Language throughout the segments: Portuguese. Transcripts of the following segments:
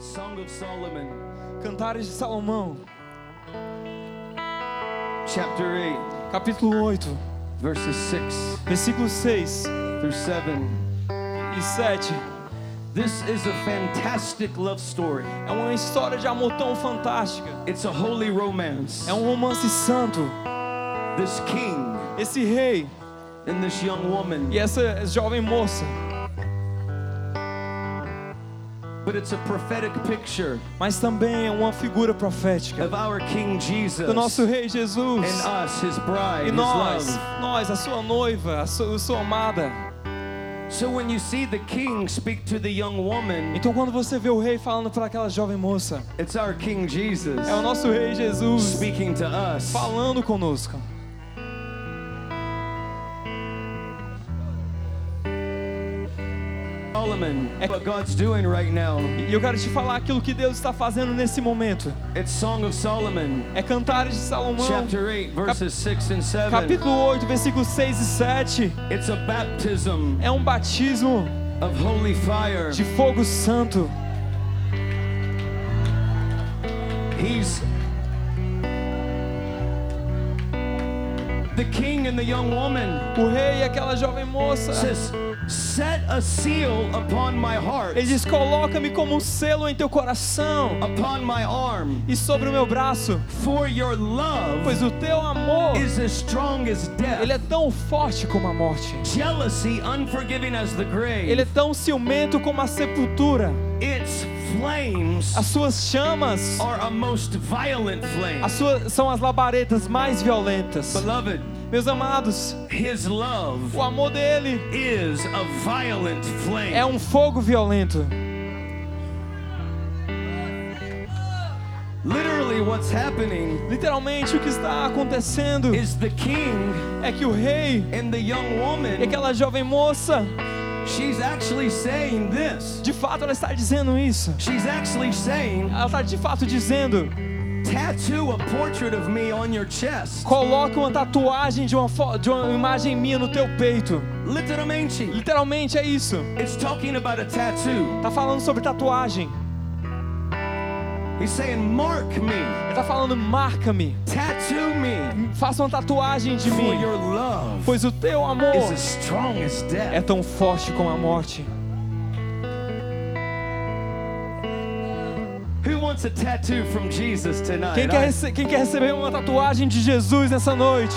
Song of Solomon, Cantares de Salomão, chapter 8, capítulo 8, verses 6 versículos 6 through 7. e 7. This is a fantastic love story. É uma história de amor tão fantástica. It's a holy romance. É um romance santo. This king Esse rei and this young woman, e essa jovem moça. Mas também é uma figura profética of our King Jesus do nosso rei Jesus. and us, his bride, E nós, nós, a sua noiva, a sua, a sua amada. So when you see the king speak to the young woman, Então quando você vê o rei falando para aquela jovem moça, it's our King Jesus é o nosso rei Jesus speaking to us. falando conosco. Solomon, what God's doing right now. E eu quero te falar aquilo que Deus está fazendo nesse momento. It's Song of Solomon, É Cantares de Salomão, chapter 8, verses 6 and 7. capítulo 8, versículos 6 e 7. It's a baptism É um batismo of holy fire. de fogo santo. He's the king and the young woman O rei e aquela jovem moça. says, "Set a seal upon my heart, Ele diz: Coloca-me como um selo em teu coração upon my arm, e sobre o meu braço, for your love pois o teu amor is as strong as death, ele é tão forte como a morte. jealousy unforgiving as the grave. Ele é tão ciumento como a sepultura. its As suas chamas are a most violent flame." as suas, são as labaredas mais violentas. Beloved, Meus amados, his love o amor dele is a violent flame. é um fogo violento. Literally, what's happening Literalmente, o que está acontecendo is the king é que o rei and the young e woman, aquela jovem moça, she's actually saying this. de fato, ela está dizendo isso. She's actually saying, Ela está de fato dizendo: tattoo a portrait of me on your chest. coloca uma tatuagem de uma, de uma imagem minha no teu peito. Literalmente, Literalmente é isso. it's talking about a tattoo. Tá falando sobre tatuagem. He's saying, mark me, Ele tá falando: marca-me, tattoo me, faça uma tatuagem de mim, your love pois o teu amor is as strong as é death. tão forte como a morte. Who wants a tattoo from Jesus tonight? Quem quer, I- quem quer receber uma tatuagem de Jesus nessa noite?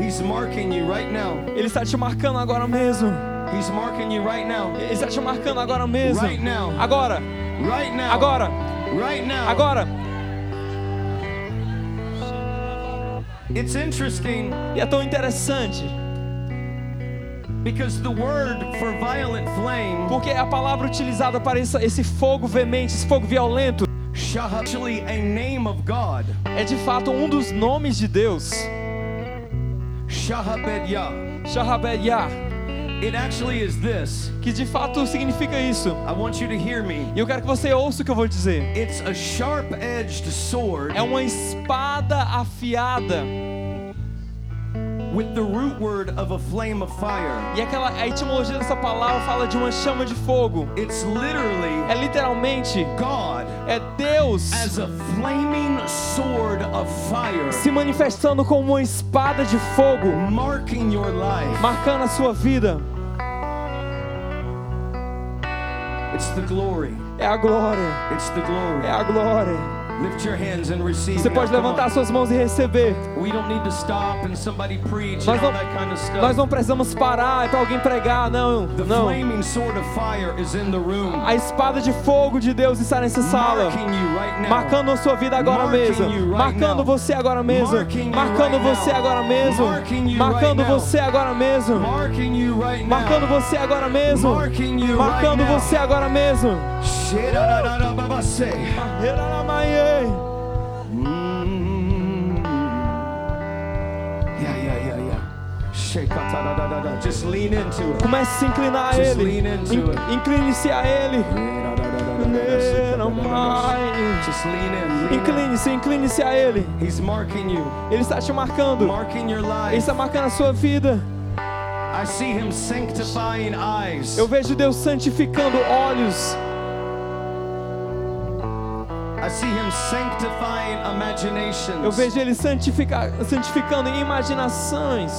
He's marking you right now. Ele está te marcando agora mesmo. He's marking you right now. Ele está te marcando agora mesmo. Right now. Agora, Right now. agora, Right now. agora. It's interesting E é tão interessante, because the word for violent flame porque a palavra utilizada para esse, fogo veemente, esse fogo violento, actually a name of God. é de fato um dos nomes de Deus. Shahabed Yah. It actually is this. que de fato significa isso. I want you to hear me. E eu quero que você ouça o que eu vou dizer. It's a sharp-edged sword É uma espada afiada. with the root word of a flame of fire. E aquela a etimologia dessa palavra fala de uma chama de fogo. It's literally É literalmente God é Deus as a flaming sword of fire se manifestando como uma espada de fogo, marking your life. marcando a sua vida. It's the glory. É a glória, It's the glory. é a glória. Você pode levantar suas mãos e receber. Nós não, nós não precisamos parar para alguém pregar, não, não. A espada de fogo de Deus está nessa sala, marcando a sua vida agora mesmo, marcando você agora mesmo, marcando você agora mesmo, marcando você agora mesmo, marcando você agora mesmo, marcando você agora mesmo. Comece a se inclinar a Ele. Incline-se a Ele. Incline-se, incline-se a Ele. Ele está te marcando. Ele está marcando a sua vida. Eu vejo Deus santificando olhos. Eu vejo ele santificando imaginações.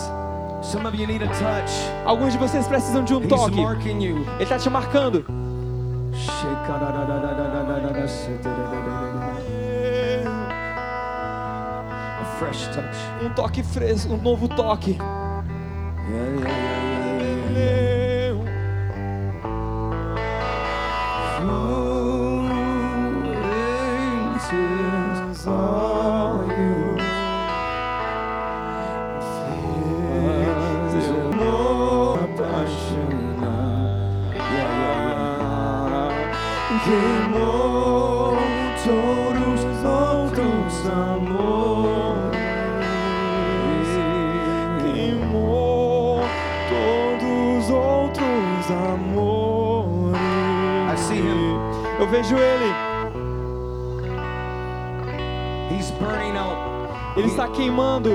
Alguns de vocês precisam de um toque. Ele está te marcando. Um toque fresco, um novo toque. Yeah, yeah, yeah. está queimando.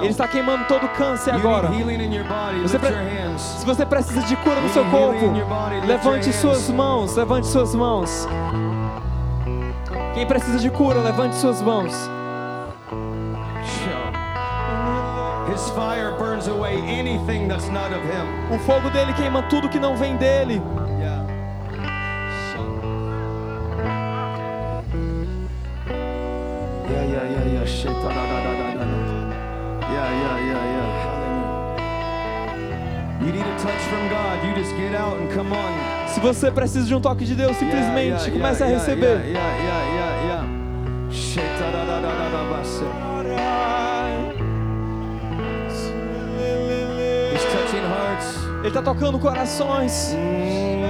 Ele está queimando todo o câncer agora. Você pre... Se você precisa de cura no seu corpo, levante suas mãos, levante suas mãos. Quem precisa de cura, levante suas mãos. O fogo dele queima tudo que não vem dele. Se você precisa de um toque de Deus, simplesmente yeah, yeah, comece yeah, a receber. Ele está tocando corações. Mm.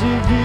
de vida.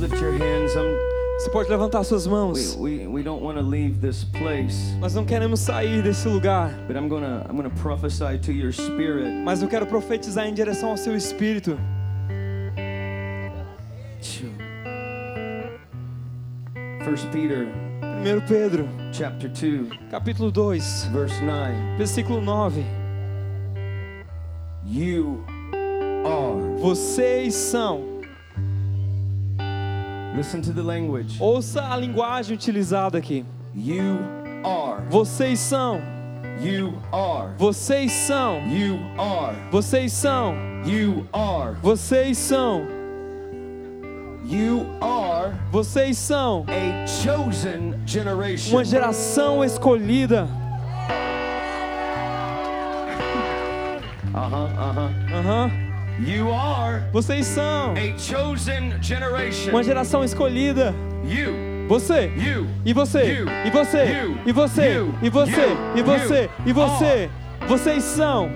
Lift your hands. I'm, Você pode levantar suas we, mãos. we, we don't want to leave this place, Nós não queremos sair desse lugar, but I'm gonna I'm gonna prophesy to your spirit. mas eu quero profetizar em direção ao seu espírito. First Peter 1 Pedro, chapter 2, capítulo 2, verse 9. versículo 9. You are. Vocês são. Listen to the language. Ouça a linguagem utilizada aqui. You are. Vocês são. You are. Vocês são. You are. Vocês são. You are. Vocês são. You are Vocês são a chosen generation. uma geração escolhida. Uh-huh, uh-huh. Aham. You are Vocês são a chosen generation. uma geração escolhida. You. Você. You. E você. You. E você. You. E você. You. E você. You. E você. You. E você. Vocês são.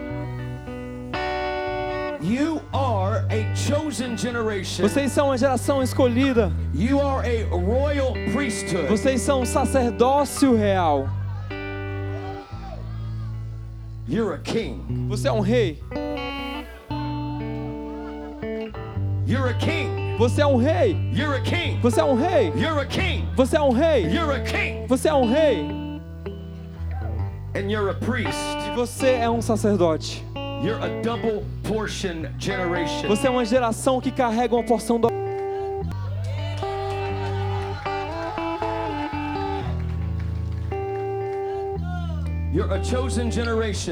You are a chosen generation. Vocês são uma geração escolhida. You are a royal priesthood. Vocês são um sacerdócio real. You're a king. Você é um rei. You're a king. Você é um rei. You're a king. Você é um rei. You're a king. Você é um rei. You're a king. Você é um rei. And you're a priest. E você é um sacerdote. You're a double portion generation. Você é uma geração que carrega uma porção do.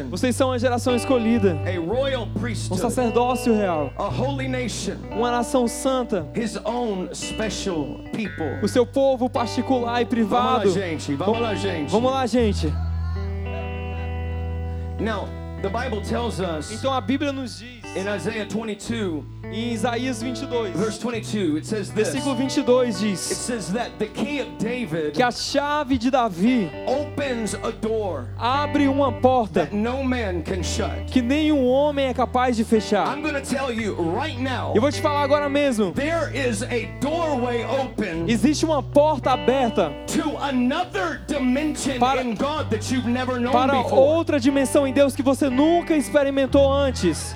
Vocês são a geração escolhida, um sacerdócio real, a holy nation, uma nação santa, his own special people. o seu povo particular e Vamos lá, privado. gente. Vamos lá, gente. Vamos lá, gente. Now, the Bible tells us Então a Bíblia nos diz, in Isaiah 22, em Isaías 22, verse 22, it says this. versículo 22 It diz says that the key of David que a chave de Davi opens a door abre uma porta that no man can shut. que nenhum homem é capaz de fechar. I'm tell you right now, Eu vou te falar agora mesmo. there is a doorway open Existe uma porta aberta to another dimension Para- in God that you've never known para before. outra dimensão em Deus que você nunca experimentou antes.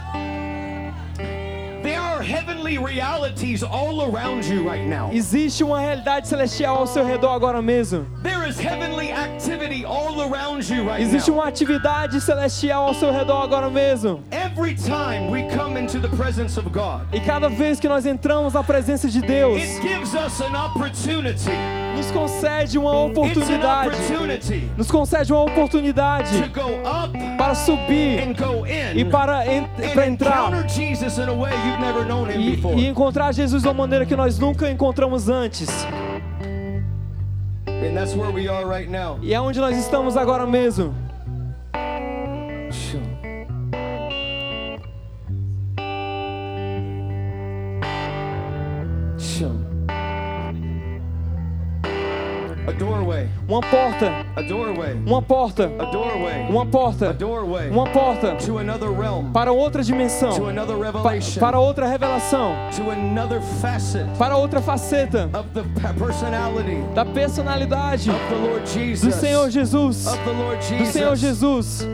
Existe uma realidade celestial ao seu redor agora mesmo. There is heavenly activity all around you right Existe uma atividade celestial ao seu redor agora mesmo. Every time we come into the presence of God, E cada vez que nós entramos na presença de Deus, nos concede uma oportunidade. Nos concede uma oportunidade para subir e para, entrar e, e encontrar Jesus de uma maneira que nós nunca encontramos antes. E é onde nós estamos agora mesmo. Uma porta, uma porta, uma porta, uma porta. Para outra dimensão, para outra revelação, para outra faceta. Da personalidade. Do. Senhor Jesus, do Senhor Jesus.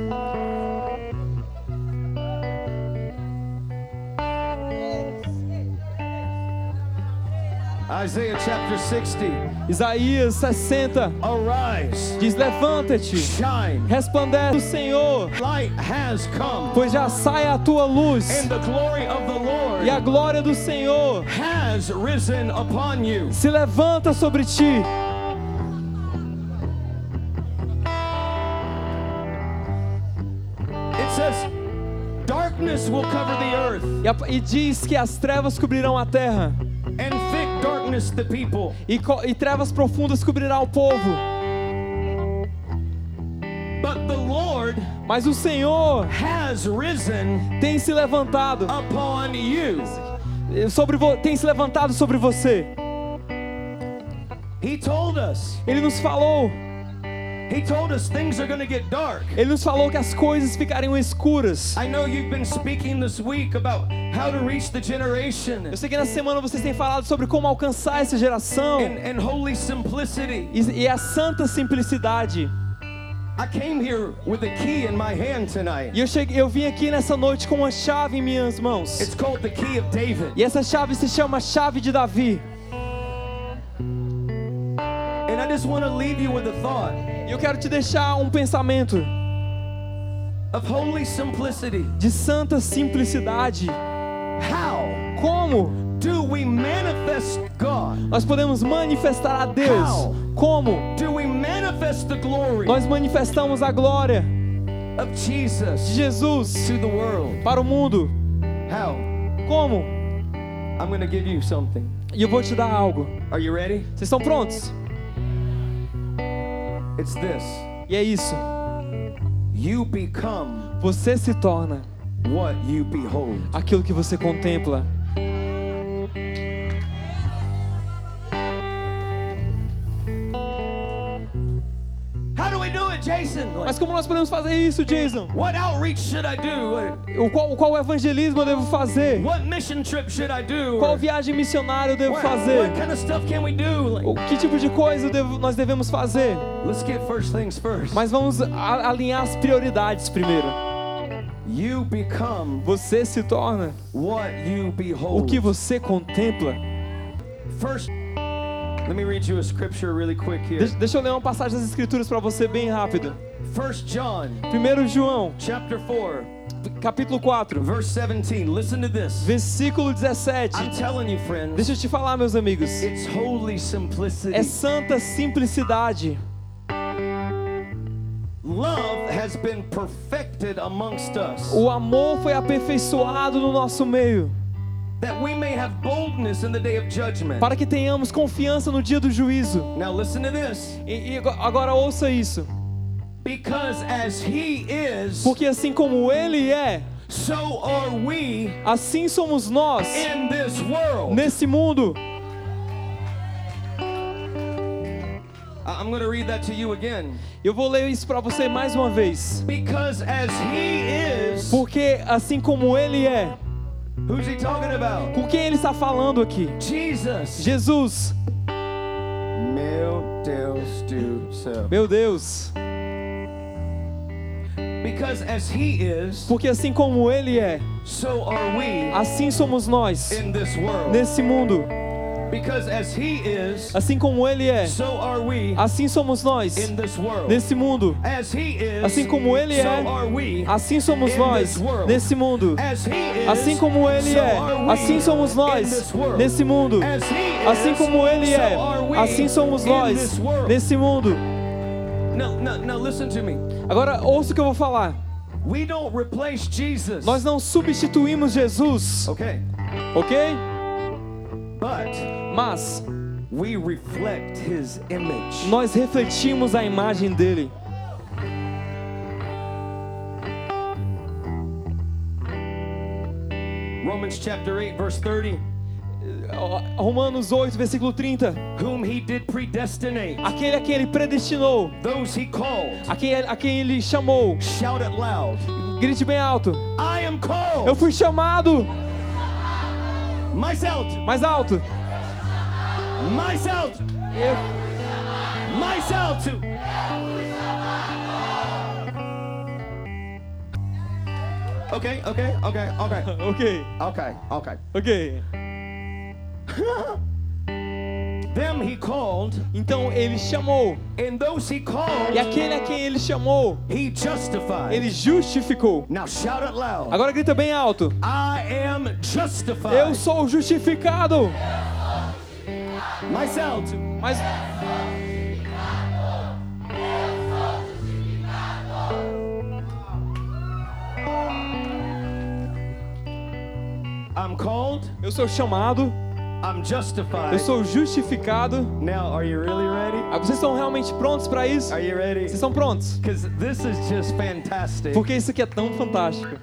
Isaiah chapter 60. Isaías 60 Arise, diz: Levanta-te, shine, resplandece o Senhor, light has come, pois já sai a tua luz and the glory of the Lord e a glória do Senhor has risen upon you. se levanta sobre ti. It says, Darkness will cover the earth, E, diz que as trevas cobrirão a terra, and thick darkness the people. e, e trevas profundas cobrirão o povo. But the Lord Mas o Senhor has risen tem se levantado upon you. sobre tem se levantado sobre você. He told us, Ele nos falou, ele nos falou que as coisas ficariam escuras. I know you've been speaking this week about how to reach the generation Eu sei que nessa semana vocês têm falado sobre como alcançar essa geração and, and holy simplicity. e, e a santa simplicidade. I came here with a key in my hand tonight. E eu cheguei, eu vim aqui nessa noite com uma chave em minhas mãos. It's called the key of David. E essa chave se chama chave de Davi. And I just want to leave you with a thought eu quero te deixar um pensamento of holy simplicity. de santa simplicidade. How Como do we manifest God? nós podemos manifestar a Deus? How? Como Do we manifest the glory nós manifestamos a glória of de Jesus Jesus to the world? para o mundo? How? Como? I'm going to give you something. E eu vou te dar algo. Vocês estão prontos? It's this. E é isso. You become Você se torna what you behold. aquilo que você contempla. Mas como nós podemos fazer isso, Jason? what outreach should I do? O qual, qual evangelismo eu devo fazer? what mission trip should I do? Qual viagem missionária eu devo what, fazer? what kind of stuff can we do? O que tipo de coisa devo- nós devemos fazer? let's get first things first. Mas vamos a- alinhar as prioridades primeiro. you become Você se torna what you o behold. que você contempla. First, let me read you a scripture really quick here. Deixa, deixa eu ler uma passagem das escrituras para você bem rápido. First John 1 João, chapter 4, capítulo 4, verse 17. Listen to this. versículo 17. I'm telling you, friends, Deixa eu te falar, meus amigos. it's holy simplicity. É santa simplicidade. Love has been perfected amongst us, O amor foi aperfeiçoado no nosso meio, that we may have boldness in the day of judgment. para que tenhamos confiança no dia do juízo. Now listen to this. E, e ago- agora ouça isso. Because as he is, Porque assim como Ele é, so are we assim somos nós in this world. nesse mundo. I'm going to read that to you again. Eu vou ler isso para você mais uma vez. Because as he is, Porque assim como Ele é, who's he talking about? com quem Ele está falando aqui? Jesus. Jesus. Meu Deus do céu. Meu Deus. Porque assim como Ele é, so are we assim somos nós in this world. nesse mundo. Assim como Ele é, assim somos nós in this world. nesse mundo. Assim como Ele é, Assim somos nós nesse mundo. Assim como Ele é, assim somos nós nesse mundo. Assim como Ele é, assim somos nós nesse mundo. Now, now, now listen to me. Agora ouça o que eu vou falar. We don't replace Jesus. Nós não substituímos Jesus, Okay, ok? but Mas we reflect his image. nós refletimos a imagem dele. Romans chapter 8, verse 30. Romanos 8, versículo 30. Whom he did predestinate, Aquele a quem ele predestinou, those he called. a quem, a quem ele chamou. Shout it loud. Grite bem alto. I am called. Eu fui chamado. Myself. Mais alto. Myself. Eu, Myself to. Okay, okay, okay, okay, ok, okay, okay. ok. Them he called, Então ele chamou. and those he called, E aquele a quem ele chamou, he justified. ele justificou. Now shout it loud. Agora grita bem alto. I am justified. Eu sou justificado. Myself to. Mas I'm called. eu sou chamado. Eu sou justificado. Now, are you really ready? Ah, Vocês estão realmente prontos para isso? Are you ready? Vocês estão prontos? Because this is just fantastic. Porque isso aqui é tão fantástico.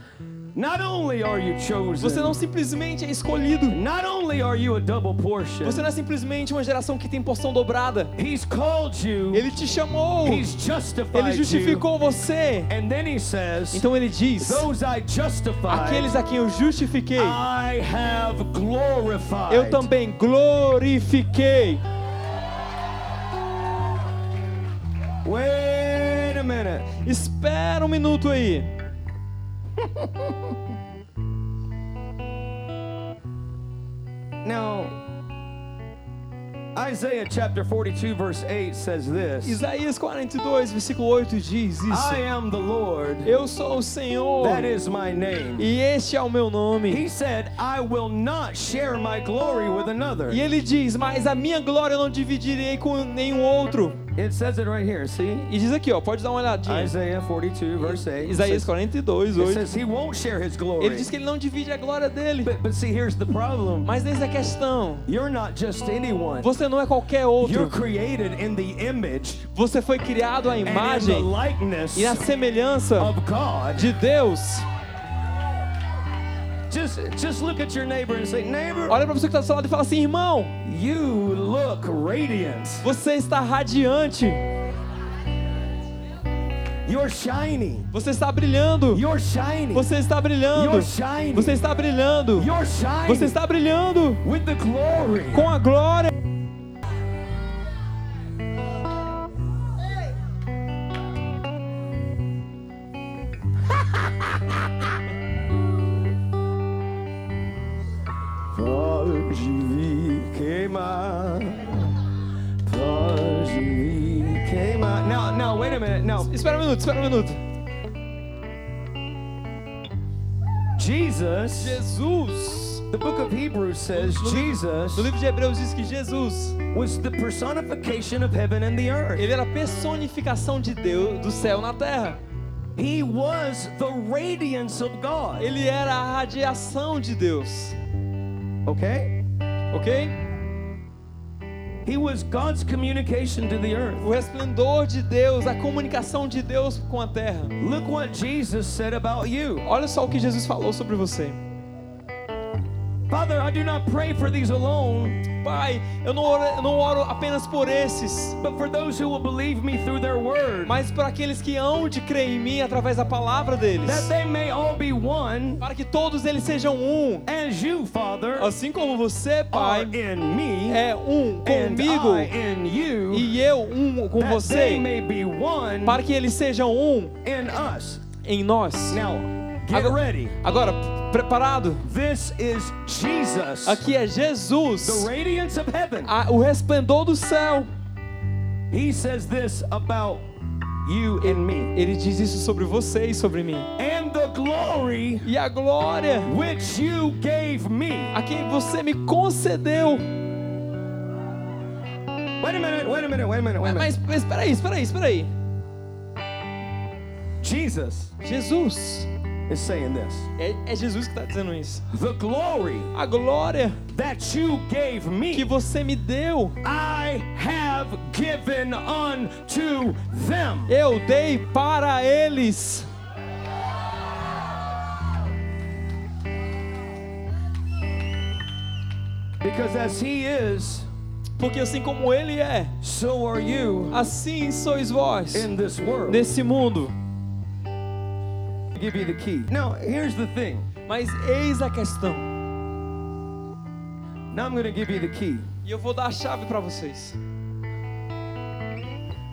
Not only are you chosen, Você não simplesmente é escolhido. not only are you a double portion, Você não é simplesmente uma geração que tem porção dobrada. He's called you, Ele te chamou. He's justified Ele justificou você. you, and then He says, Então ele diz: Those I justified, Aqueles a quem eu justifiquei, I have glorified. eu também glorifiquei. Wait a minute. Espera um minuto aí. Now, Isaiah chapter 42, verse 8 says this Isaías 42, versículo 8 diz I isso. am the Lord, Eu sou o Senhor. that is my name. E este é o meu nome. He said, I will not share my glory with another. E ele diz: Mas a minha glória eu não dividirei com nenhum outro. It says it right here, see? E diz aqui, ó, pode dar uma olhadinha. Isaiah 42, verse 8. It Isaías says, 42, it 8. says he won't share his Ele glory. diz que ele não divide a glória dele. But, but see, here's the problem. Mas eis a questão: You're not just anyone. você não é qualquer You're outro. created in the image Você foi criado à and in the imagem likeness e na semelhança of God. de Deus. Just, just look at your neighbor and say, neighbor, Olha para você que está do seu lado e fala assim: irmão, you look radiant. você está radiante, You're shiny. você está brilhando, You're shiny. você está brilhando, You're shiny. você está brilhando, You're shiny. você está brilhando with the glory. com a glória. Pode queimar. Pode queimar. Now, now, wait a minute. Now, Espera um minuto, espera um minuto. Jesus, Jesus, the book of Hebrews says Jesus no livro de Hebreus diz que Jesus, was the personification of heaven and the earth. ele era a personificação de Deus, do céu na terra. He was the radiance of God. Ele era a radiação de Deus. Okay? Ok? He was God's communication to the earth. O resplendor de Deus, a comunicação de Deus com a terra. Look what Jesus said about you. Olha só o que Jesus falou sobre você. Father, I do not pray for these alone, Pai, eu não oro, eu não oro apenas por esses, but for those who will believe me through their word, mas por aqueles que hão de crer em mim através da palavra deles. that they may all be one, Para que todos eles sejam um. as you, Father, Assim como você, Pai, in me, é um comigo I in you, e eu um com that they você, may be one para que eles sejam um in us. em nós. Now, get Agora- ready. Agora, preparado? This is Jesus, Aqui é the Jesus, radiance of heaven. a- o resplendor do céu. He says this about you and me. Ele diz isso sobre você e sobre mim. And the glory E a glória which you gave me. a quem você me concedeu. Wait a minute, wait a minute, wait a minute, wait a minute. Mas, mas espera aí, espera aí, espera aí. Jesus Jesus. Is saying this. É, é Jesus que está dizendo isso. The glory A glória that you gave que me, você me deu, I have given unto them. eu dei para eles. Because as He is, Porque assim como Ele é, so are you assim sois vós in this world. nesse mundo. Give you the key. Now, here's the thing. Mas eis a questão. Now I'm going to give you the key. E eu vou dar a chave para vocês.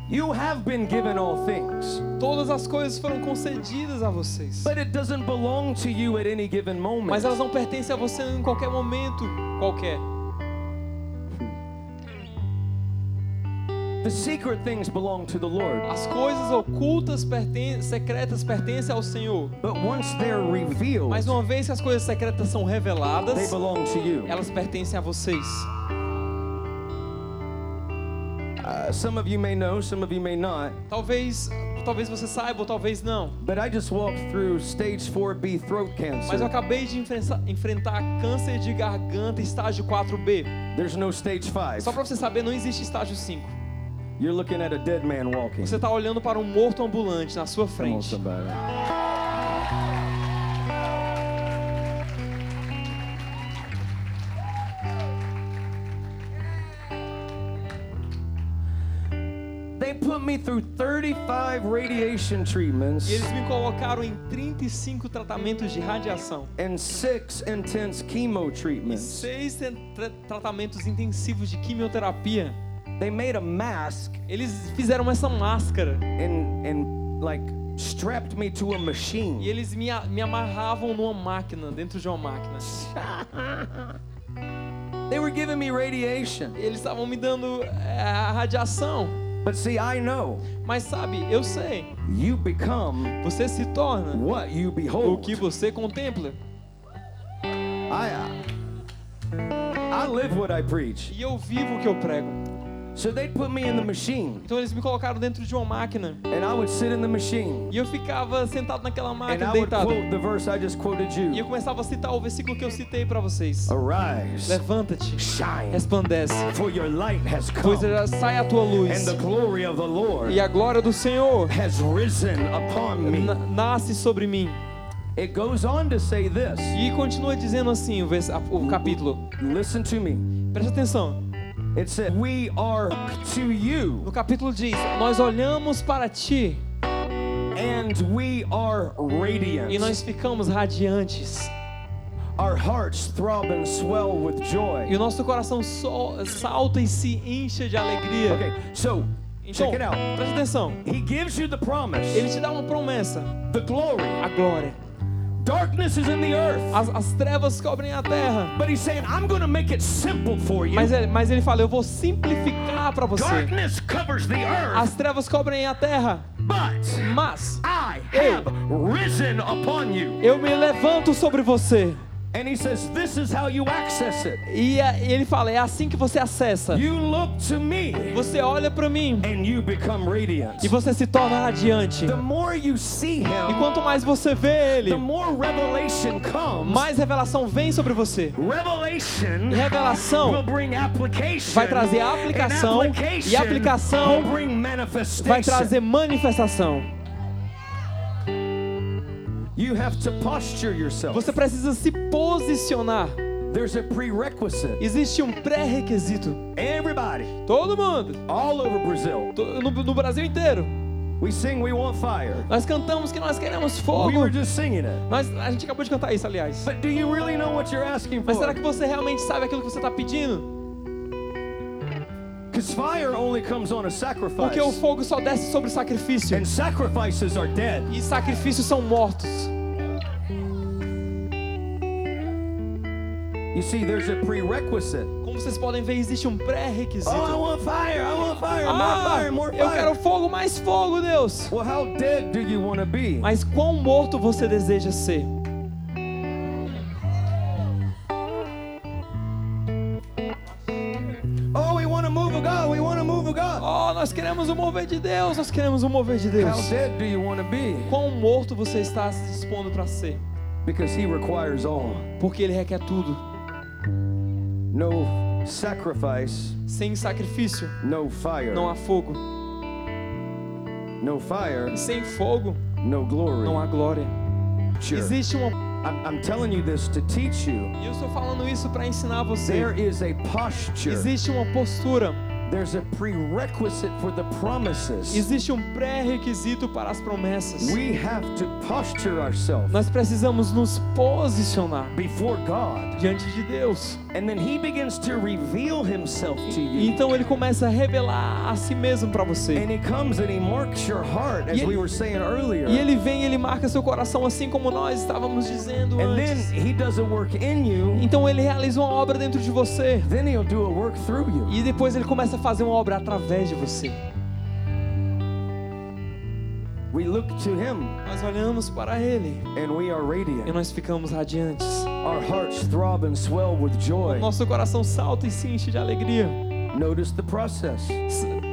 You have been given all things, Todas as coisas foram concedidas a vocês. but it doesn't belong to you at any given moment. Mas elas não pertencem a você em qualquer momento qualquer. As coisas ocultas, perten secretas, pertencem ao Senhor. But once they're revealed, Mas uma vez que as coisas secretas são they reveladas, belong to you. elas pertencem a vocês. Uh, some of you may know, some of you may not. Talvez, talvez você saiba ou talvez não. But I just walked through stage 4B throat Mas eu acabei de enfrentar, câncer de garganta estágio 4B. There's no stage 5. Só para você saber, não existe estágio 5. Você está olhando para um morto ambulante na sua frente. somebody. They put me through 35 radiation treatments E eles me colocaram em 35 tratamentos de radiação. and six intense chemo E treatments. seis tra- tra- tratamentos intensivos de quimioterapia. They made a mask Eles fizeram essa máscara and and like strapped me to a e machine. eles me, me amarravam numa máquina, dentro de uma máquina. They were giving me radiation. E eles estavam me dando é, a radiação. But see, I know Mas sabe, eu sei, you become você se torna what you o behold. que você contempla. I I live what I preach. E eu vivo o que eu prego. So they'd put me in the machine, Então eles me colocaram dentro de uma máquina. and I would sit in the machine, E eu ficava sentado naquela and máquina, I would deitado. quote the verse I just quoted E eu you. começava a citar o versículo que eu citei para vocês. Arise, Levanta-te, shine, resplandece, for your light has pois come, já sai a tua luz. and the glory of the Lord E a glória do Senhor has risen upon me. na- nasce sobre mim. It goes on to say this. E continua dizendo assim o capítulo. Listen to me. Presta atenção. It said, "We are to you, No capítulo diz: Nós olhamos para ti and we are radiant. e nós ficamos radiantes. Our hearts throb and swell with joy." E o nosso coração so- salta e se enche de alegria. Okay, so Então, check it out. presta atenção. He gives you the promise, Ele te dá uma promessa: the glory. a glória. Darkness is in the earth. As, as trevas cobrem a terra. But he's saying, I'm going to make it simple for you. Mas ele, mas ele fala: Eu vou simplificar para você. Darkness covers the earth, As trevas cobrem a terra, but mas I Eu. have risen upon you. eu me levanto sobre você. And he says, This is how you access it. E ele fala: é assim que você acessa. You look to me Você olha para mim and you become radiant. e você se torna radiante. The more you see E him, quanto mais você vê ele, the more revelation comes. mais revelação vem sobre você. Revelation E revelação will bring application. vai trazer and aplicação, e application aplicação will bring manifestation. vai trazer manifestação. You have to posture yourself. Você precisa se posicionar. There's a prerequisite. Existe um pré-requisito. Everybody, Todo mundo, all over Brazil, no, no Brasil inteiro, we sing we want fire. nós cantamos que nós queremos We fogo. were just singing it. Nós, a gente acabou de cantar isso, aliás. But do you really know what you're asking Mas for? será que você realmente sabe aquilo que você está pedindo? Porque o fogo só desce sobre o sacrifício. And sacrifices are dead. E sacrifícios são mortos. You see, there's a prerequisite. Como vocês podem ver, existe um Oh, I pré-requisito. want fire. I want fire. Ah, more fire. More eu fire. quero fogo, mais fogo, Deus. Well, how dead do you want to be? Mas quão morto você deseja ser? Oh, nós queremos o mover de Deus, nós queremos o mover de How Deus. dead do you want to be? Quão morto você está se dispondo para ser? Because He requires all. Porque Ele requer tudo. No sacrifice, Sem sacrifício, no fire. não há fogo. No fire, sem fogo, no glory. não há glória. Sure. Existe uma. I'm, telling you this to teach you. Eu estou falando isso para ensinar você. There is a posture. Existe uma postura. There's a prerequisite for the promises. Existe um pré-requisito para as promessas. We have to posture ourselves Nós precisamos nos posicionar before God. diante de Deus. And then He begins to reveal Himself to E you. então ele começa a revelar a si mesmo para você. And He comes and He marks your heart, as E ele- we were saying earlier. E ele vem e ele marca seu coração assim como nós estávamos dizendo And then antes. He does a work in you. Então ele realiza uma obra dentro de você. Then He'll do a work through you. E depois ele começa a fazer uma obra através de você. We look to Him Nós olhamos para ele and we are e radiant. nós ficamos radiantes. Our hearts throb and swell with joy. Nosso coração salta e se enche de alegria. Notice the process.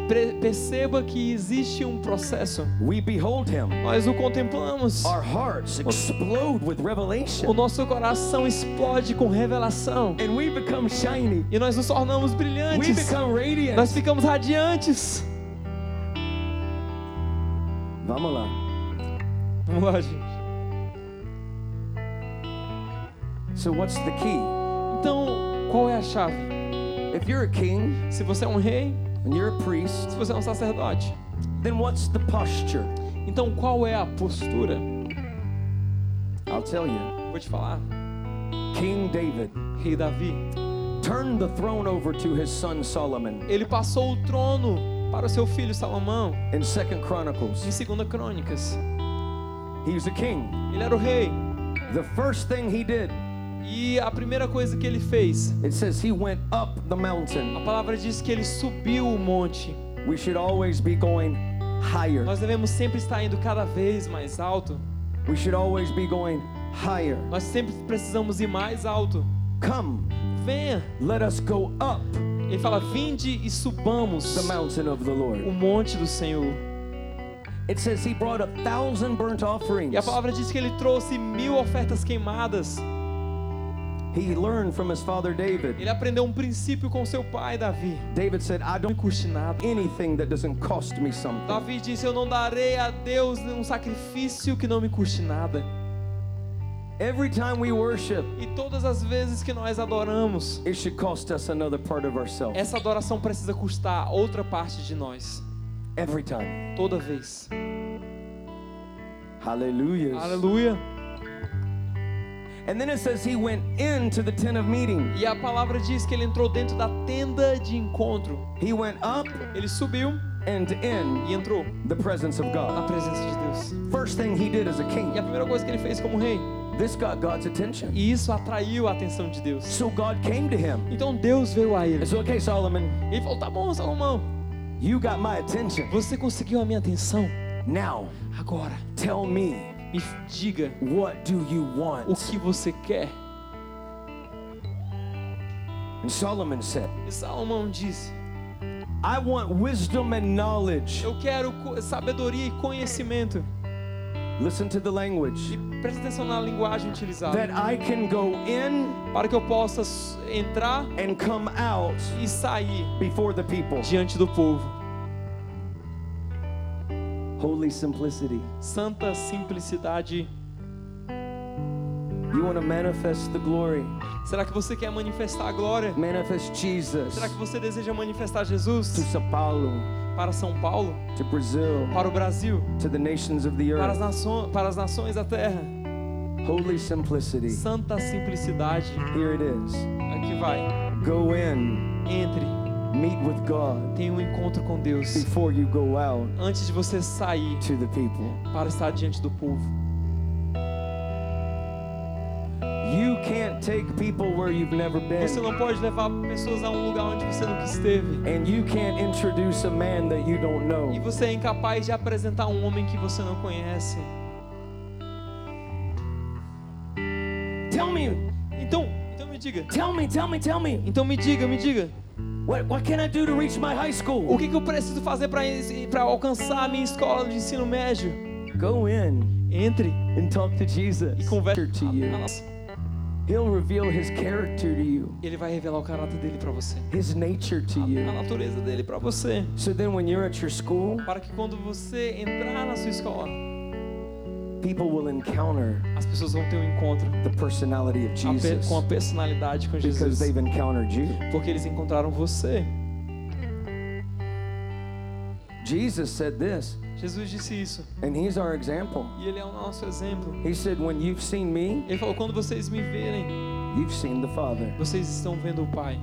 Perceba que existe um processo. We behold Him. Nós o contemplamos. Our hearts explode with O revelation. nosso coração explode com revelação. And we become shiny. E nós nos tornamos We brilhantes. become radiant. Nós ficamos radiantes. Vamos lá. Vamos lá, gente. So what's the key? Então, qual é a chave? If you're a king Se você é um rei, and you're a priest, se você é um sacerdote, then what's the posture? então qual é a postura? I'll tell you. Vou te falar. King David Rei Davi, turned the throne over to his son Solomon ele passou o trono para o seu filho Salomão in Second Chronicles. em 2 Crônicas. He was a king. Ele era o rei. The first thing he did, E a primeira coisa que ele fez, it says he went up the mountain. a palavra diz que ele subiu o monte. We should always be going higher. Nós devemos sempre estar indo cada vez mais alto. We should always be going higher. Nós sempre precisamos ir mais alto. Come, Venha. let us go up Ele fala: Vinde e subamos the mountain of the o Lord. monte do Senhor. It says he brought a thousand burnt offerings. E a palavra diz que ele trouxe mil ofertas queimadas. He learned from his father David. Ele aprendeu um princípio com seu pai, Davi. David said, I don't custe nada. anything that doesn't cost me something. Davi disse: Eu não darei a Deus um sacrifício que não me custe nada. Every time we worship, E todas as vezes que nós adoramos, it should cost us another part of ourselves. essa adoração precisa custar outra parte de nós. Every time. Toda vez. Hallelujah. Aleluia. And then it says he went into the tent of meeting. E a palavra diz que ele entrou dentro da tenda de encontro. He went up Ele subiu and in e entrou the presence of na God. presença de Deus. First thing he did as a E king, a primeira coisa que ele fez como rei, this got God's attention. e isso atraiu a atenção de Deus. So God came to him Então Deus veio a ele. said, Okay, Solomon, Ele falou: Tá bom, Salomão, you got my attention. você conseguiu a minha atenção. Now, Agora, tell me, me diga what do you o que você quer. And Solomon said, E Salomão disse: I want wisdom and knowledge. Eu quero sabedoria e conhecimento. Listen to the language. E preste atenção na linguagem utilizada. That I can go in Para que eu possa entrar and come out e sair before the people. diante do povo. Holy simplicity. Santa simplicidade. You want to manifest the glory. Será que você quer manifestar a glória? Manifest Jesus Será que você deseja manifestar Jesus to Sao Paulo, para São Paulo, to Brazil, para o Brasil, to the nations of the para as, earth. nações, para as nações da terra? Holy simplicity. Santa simplicidade. Here it is. Aqui vai. Go in, Entre, meet with God tenha um encontro com Deus before you go out antes de você sair to the people. para estar diante do povo. You can't take people where you've never Você been. não pode levar pessoas a um lugar onde você nunca esteve. And you can't introduce a man that you don't E know. você é incapaz de apresentar um homem que você não conhece. Tell me, Então, então me diga. tell me, tell me, tell me. Então me diga, me diga. What, what can I do to reach my high O school? que, que eu preciso fazer para alcançar a minha escola de ensino médio? Go in Entre and talk to e Jesus converse. to you. He'll reveal his character to you, Ele vai revelar o caráter dele para você. his nature to A you. natureza dele para você. So then when you're at your school, Para que quando você entrar na sua escola, people will encounter as pessoas vão ter um encontro the personality of Jesus com a personalidade com because Jesus. they've encountered you. Porque eles encontraram você. Jesus said this, Jesus disse isso. and he's our example. E ele é o nosso exemplo. He said, When you've seen me, Ele falou: quando vocês me verem, you've seen the Father. vocês estão vendo o Pai.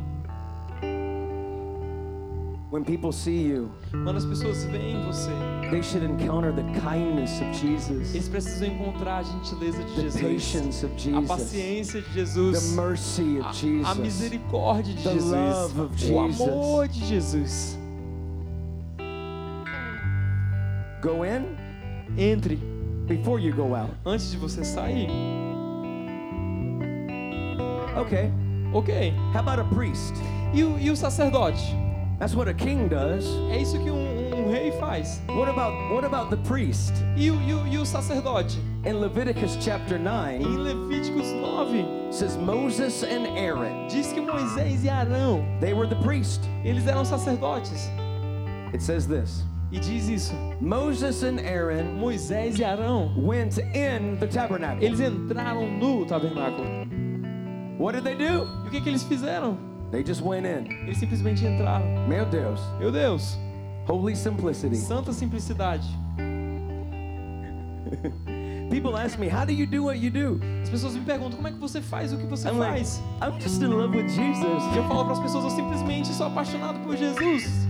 When people see you, Quando as pessoas veem você, they should encounter the kindness of Jesus, eles precisam encontrar a gentileza de the Jesus, patience of a Jesus, paciência de the Jesus, mercy a, of a Jesus. misericórdia de the Jesus, love of o Jesus. amor de Jesus. Go in Entre before you go out. antes de você sair. Okay, Ok. how about a priest? E o, e o sacerdote? That's what a king does. É isso que um, um rei faz. What about what about the priest? E o, e o, e o sacerdote? In Leviticus chapter 9 Em Levíticos 9, says Moses and Aaron, diz que Moisés e Arão, they were the priest. eles eram sacerdotes. It says this. E diz isso: Moses and Aaron Moisés e Arão, went in the tabernacle. eles entraram no tabernáculo. What did they do? E o que, que eles fizeram? They just went in. Eles simplesmente entraram. Meu Deus. Meu Deus, Holy simplicity. santa simplicidade. People ask me, how do you do what you do? As pessoas me perguntam como é que você faz o que você I'm like, faz. I'm just in love with Jesus. E eu falo para as pessoas, eu simplesmente sou apaixonado por Jesus.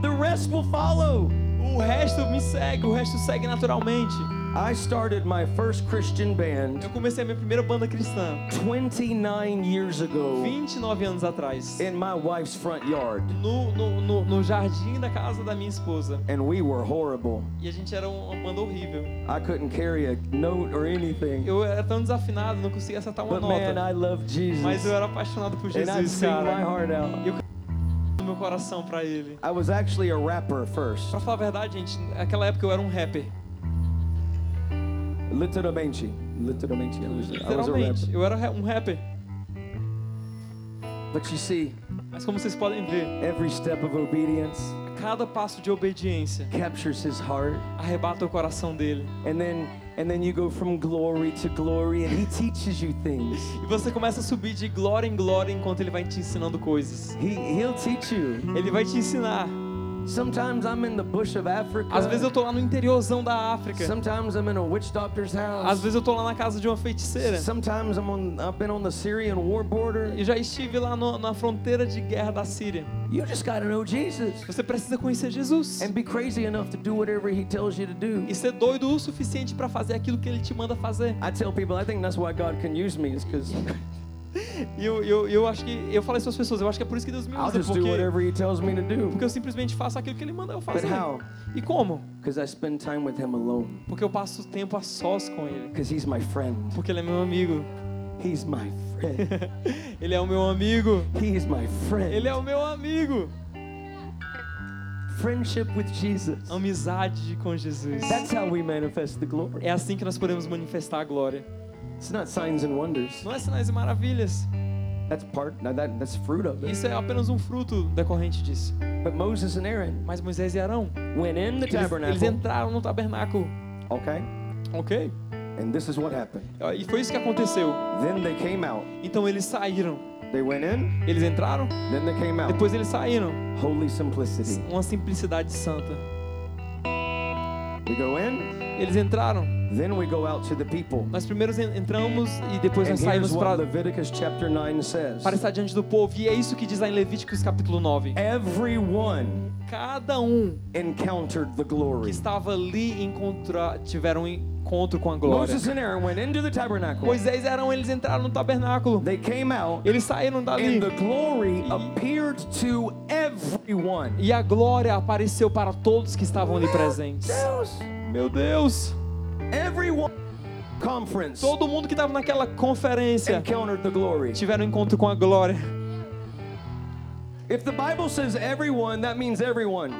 The rest will follow. O resto me segue, o resto segue naturalmente. I started my first Christian band Eu comecei a minha primeira banda cristã 29 years ago 29 anos atrás. in my wife's front yard, No, no, no, no jardim da casa da minha esposa. and we were horrible. E a gente era uma banda horrível. I couldn't carry a note or anything. Eu era tão desafinado, não conseguia acertar uma But man, nota. I love Jesus. Mas eu era apaixonado por And I'd Jesus, sing my cara. heart out. Eu meu coração pra ele. I was actually a rapper first. Pra falar a verdade, gente, naquela época eu era um rapper. Literalmente. Literalmente. A Literalmente, eu era um rapper. But you see, Mas como vocês podem ver, every step of obedience cada passo de obediência captures his heart. arrebata o coração dele. And then and then you go from glory to glory and he teaches you things. E você começa a subir de glória em glória enquanto ele vai te ensinando coisas. He he'll teach you. Ele vai te ensinar. Sometimes I'm in the bush of Africa. Às vezes eu tô lá no interiorzão da África. Sometimes I'm in a witch doctor's house. Às vezes eu tô lá na casa de uma feiticeira. Sometimes I'm on I've been on the Syrian war border. Eu já estive lá no- na fronteira de guerra da Síria. You just got to know Jesus Você precisa conhecer Jesus. and be crazy enough to do whatever he tells you to do. E ser doido o suficiente para fazer aquilo que ele te manda fazer. I tell people I think that's why God can use me is cuz E eu, eu, eu acho que. Eu falei isso às pessoas, eu acho que é por isso que Deus me usa. Porque, porque eu simplesmente faço aquilo que ele manda eu fazer. E como? Cuz I spend time with him alone. Porque eu passo tempo a sós com ele. Cuz he's my friend. Porque ele é meu amigo. He's my friend. Ele é o meu amigo. He's my friend. Ele é o meu amigo. Friendship with Jesus. Amizade com Jesus. That's how we manifest the glory. É assim que nós podemos manifestar a glória. It's not signs and wonders. Não é sinais e maravilhas. That's part. That that's fruit of it. Isso é apenas um fruto decorrente disso. But Moses and Aaron Mas Moisés e Arão, went in the eles, eles tabernacle. entraram no tabernáculo. Okay. Ok? And this is what happened. E foi isso que aconteceu. Then they came out. Então eles saíram. They went in. Eles entraram, Then they came out. depois eles saíram. Holy simplicity. Uma simplicidade santa. Go in. Eles entraram. Then we go out to the people. Nós primeiro en- entramos e depois nós saímos para, Leviticus chapter 9 says. para estar diante do povo. E é isso que diz lá em Levíticos capítulo 9. Everyone Cada um encountered the que glory. estava ali encontra, tiveram um encontro com a glória. Moses and Aaron went into the tabernacle. Moisés e Arão, eles entraram no tabernáculo. They came out, Eles saíram dali. and the glory appeared to everyone. E a glória apareceu para todos que estavam ali presentes. Deus. Meu Deus! Everyone conference Todo mundo que estava naquela conferência tiveram um encontro com a glória. If the Bible says everyone, that means everyone.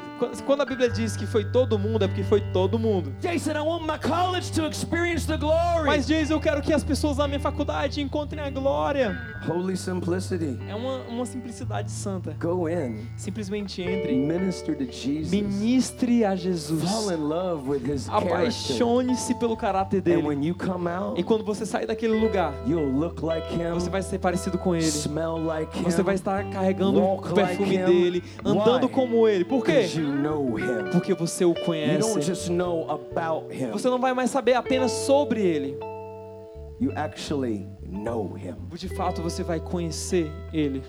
Quando- a Bíblia diz que foi todo mundo, é porque foi todo mundo. Jason, I want my college to experience the glory. Mas diz, eu quero que as pessoas na minha faculdade encontrem a glória. Holy simplicity. É uma, uma simplicidade santa. Go in, Simplesmente entre, minister to Jesus, ministre a Jesus, fall in love with his apaixone-se pelo caráter And dele. when you come out, E quando você sair daquele lugar, you'll look like him, você vai ser parecido com ele. smell like him, Você vai estar carregando perfume dele, andando como ele. Por quê? Porque você o conhece. Você não vai mais saber apenas sobre ele. De fato, você vai conhecer ele.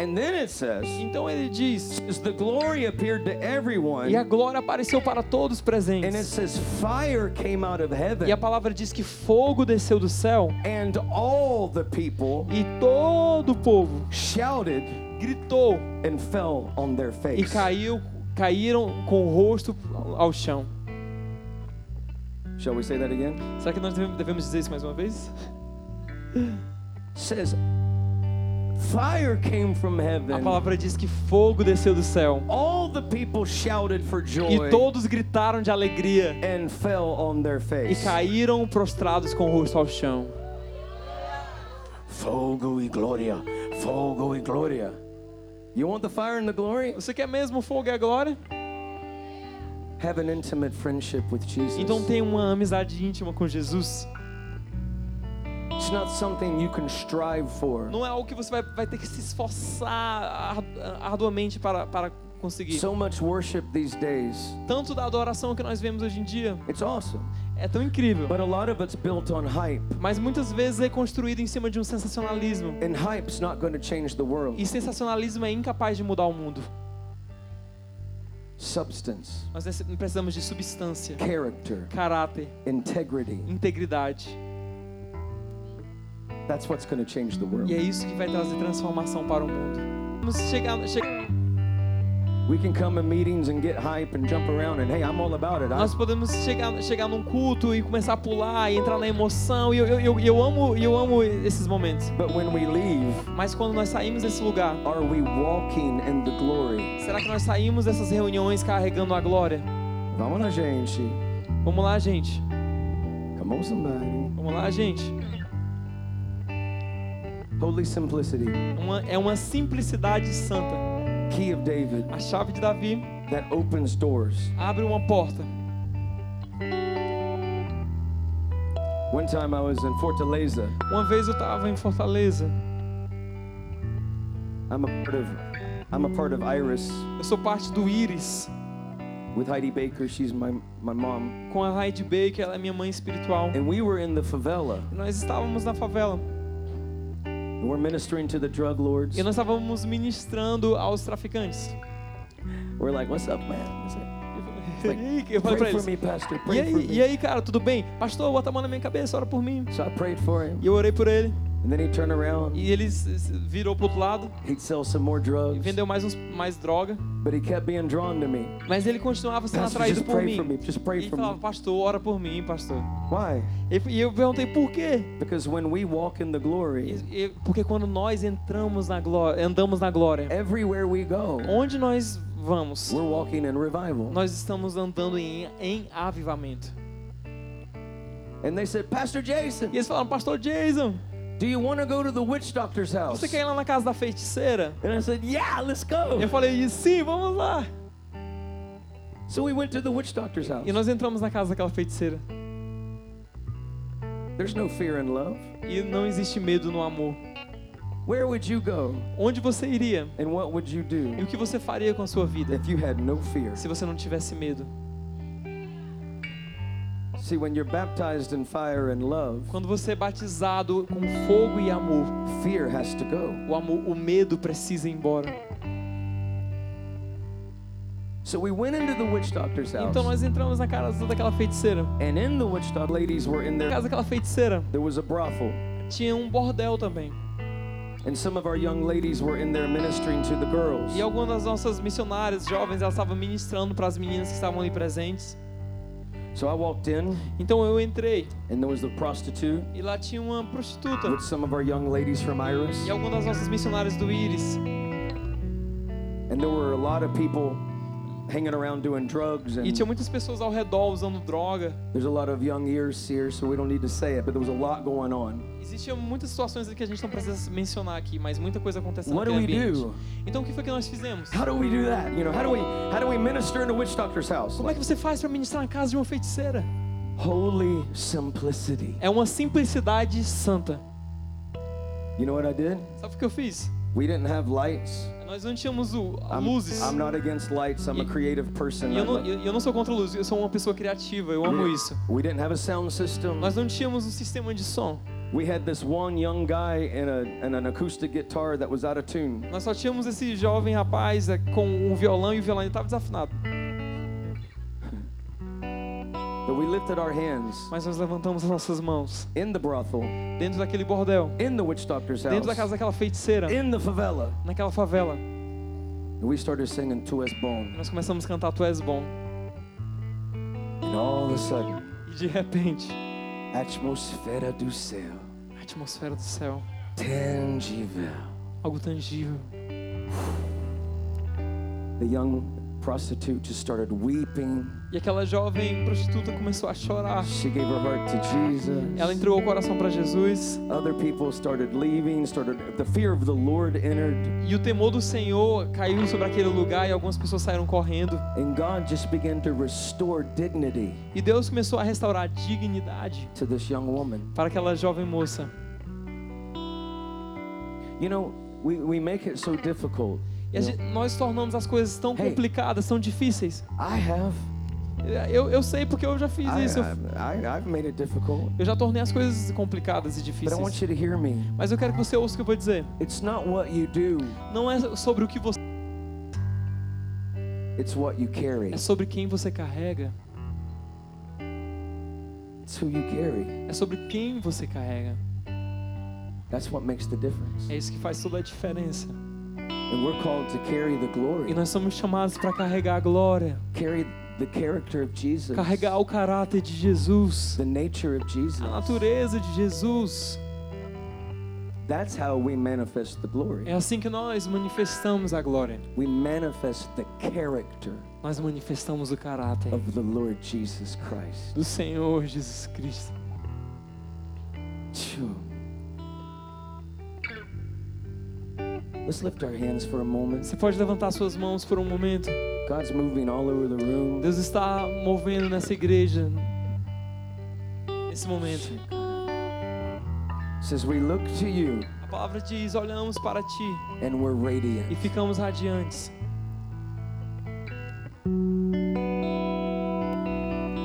And then it says, Então ele diz: the glory appeared to everyone, E a glória apareceu para todos and it presentes. says fire came out of heaven, E a palavra diz que fogo desceu do céu and all the people e todo o povo shouted gritou and fell on their e face. caiu, caíram com o rosto ao chão. Shall we say that again? Será que nós devemos devemos dizer isso mais uma vez? says fire came from A heaven. palavra diz que fogo desceu do céu All the people shouted for e joy todos gritaram de alegria and fell on their e face. caíram prostrados com o rosto ao chão. Fogo e glória, fogo e glória. You want the fire and the glory? Você quer mesmo o fogo e a glória? Have an intimate friendship with Jesus. Então tem uma amizade íntima com Jesus. Not something you can strive for. Não é algo que você vai, vai ter que se esforçar ar- arduamente para, para conseguir. So much worship these days. Tanto da adoração que nós vemos hoje em dia It's awesome. é tão incrível, But a lot of it's built on hype. mas muitas vezes é construído em cima de um sensacionalismo. And hype's not going to change the world. E sensacionalismo é incapaz de mudar o mundo. Substance, Nós precisamos de substância, character, caráter, integrity. integridade. That's what's going to change the world. E é isso que vai trazer transformação para o mundo. Vamos chegar, chegar We can come in meetings and get hype and jump around and hey, I'm all about it. Nós podemos chegar, chegar num culto e começar a pular e entrar na emoção. E eu, eu, eu, eu amo, eu amo esses momentos. but when we leave, Mas quando nós saímos desse lugar, are we walking in the glory? será que nós saímos dessas reuniões carregando a glória? Vamos lá, gente. Vamos lá, gente. Come on, somebody. Vamos lá, gente. Holy simplicity, Uma, é uma simplicidade santa. key of David A chave de Davi that opens doors. abre uma porta. One time I was in Fortaleza. Uma vez eu estava em Fortaleza. I'm a part of I'm a part of Iris Eu sou parte do Iris with Heidi Baker. She's my my mom. com a Heidi Baker, ela é minha mãe espiritual. And we were in the favela. E nós estávamos na favela. And we're ministering to the drug lords. E nós estávamos ministrando aos traficantes. We're like, "What's up, man?" Like, eu falei pra eles. me, pastor. E aí, me. e aí, cara, tudo bem? Pastor, bota a mão na minha cabeça, ora por mim. So I prayed for him. E eu orei por ele. And then he'd turn around, E ele virou pro outro lado he'd sell some more e drugs, vendeu mais, uns, mais droga. but he kept being drawn to me. Mas ele continuava sendo Pastor, atraído just por pray for me, mim. E falava, pastor, ora por mim, pastor. Why? E eu perguntei por quê? Because when we walk in the glory, E- e- Porque quando nós entramos na glória, andamos na glória, everywhere we go, onde nós vamos? we're walking in revival. Nós estamos andando em, em avivamento. And they said, Pastor Jason, E eles falaram, pastor Jason, do you want to go to the witch doctor's house? você quer ir lá na casa da feiticeira? And I said, Yeah, let's go. Eu falei, sim, vamos lá. So we went to the witch doctor's house. E nós entramos na casa daquela feiticeira. There's no fear in love. E não existe medo no amor. Where would you go Onde você iria? and what would you E do o que você faria com a sua vida if you had no fear? se você não tivesse medo? See, when you're baptized in fire and love, Quando você é batizado com fogo e amor, fear has to go. o amor, o medo precisa ir embora. So we went into the witch doctor's house. Então nós entramos na casa daquela feiticeira. And in the witch doctor, ladies were in Na there. casa daquela feiticeira There was a brothel. tinha um bordel também. And some of our young ladies were in there ministering to the girls. E algumas das nossas missionárias jovens, elas estavam ministrando para as meninas que estavam ali presentes. So I walked in, Então eu entrei and there was the prostitute e lá tinha uma prostituta with some of our young ladies from Iris. e algumas das nossas missionárias do Íris. And there were a lot of people hanging around doing drugs. E tinha And muitas pessoas ao redor usando droga. there's a lot of young ears here, so we don't need to say it, but there was a lot going on. Existiam muitas situações que a gente não precisa mencionar aqui, mas muita coisa acontecendo What do we ambiente. do? Então o que foi que nós fizemos? How do we do that? You know, how do we how do we minister in a witch doctor's house? Como é que você faz para ministrar na casa de uma feiticeira? Holy simplicity. É uma simplicidade santa. You know what I did? Sabe o que eu fiz? We didn't have lights. Nós não tínhamos o, I'm, luzes. I'm not against lights. I'm a creative person. E eu não, eu, eu não sou contra luz, eu sou uma pessoa criativa, eu amo isso. we didn't have a sound system. Nós não tínhamos um sistema de som. We had this one young guy and, a, and an acoustic guitar that was out of tune. Nós só tínhamos esse jovem rapaz é, com um violão e o violão estava desafinado. We lifted our hands Mas nós levantamos as nossas mãos in the brothel, dentro daquele bordel, in the witch doctor's dentro da house, casa daquela feiticeira, in the favela. naquela favela. And we started singing Tu És Bom. Nós começamos a cantar Tu és bom. And all of a sudden, E de repente, atmosfera do céu, a atmosfera do céu, tangível. algo tangível. The young prostitute just started weeping. E aquela jovem prostituta começou a chorar. She gave her heart to Jesus. Ela entregou o coração para Jesus. Other people started leaving, started the fear of the Lord entered, E o temor do Senhor caiu sobre aquele lugar e algumas pessoas saíram correndo. and God just began to restore dignity E Deus começou a restaurar a dignidade to this young woman. para aquela jovem moça. You know, we, we make it so difficult. E gente- nós tornamos as coisas tão Hey. complicadas, tão difíceis. Eu, eu sei porque eu já fiz I, isso. Eu, eu já tornei as coisas complicadas e difíceis. Mas eu quero que você ouça o que eu vou dizer. Não é sobre o que você é sobre quem você carrega. É sobre quem você carrega. É isso que faz toda a diferença. E glory, nós somos chamados para carregar a glória, carry the character of Jesus, carregar o caráter de Jesus, the nature of Jesus. a natureza de Jesus. That's how we manifest the glory. É assim que nós manifestamos a glória. We manifest the character Nós manifestamos o caráter of the Lord Jesus Christ. do Senhor Jesus Cristo. Phew. Você pode levantar suas mãos por um momento. God's moving all over the room. Deus está movendo nessa igreja nesse momento. Says we look to you A palavra diz: olhamos para ti and we're e ficamos radiantes.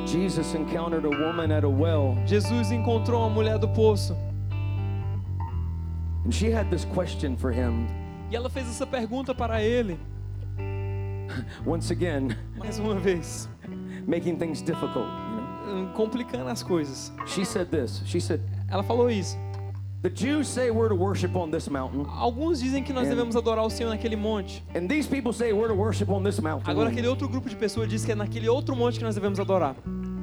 Jesus encountered a woman at a well, Jesus encontrou uma mulher do poço and she had this question for him. E ela fez essa pergunta para ele, Once again, mais uma vez, making things difficult. You know? hum, complicando as coisas. She said this. She said, Ela falou isso: The Jews say we're to worship on this mountain, Alguns dizem que nós É. devemos adorar o Senhor naquele monte. and these people say we're to worship on this mountain. Agora aquele outro grupo de pessoas diz que é naquele outro monte que nós devemos adorar.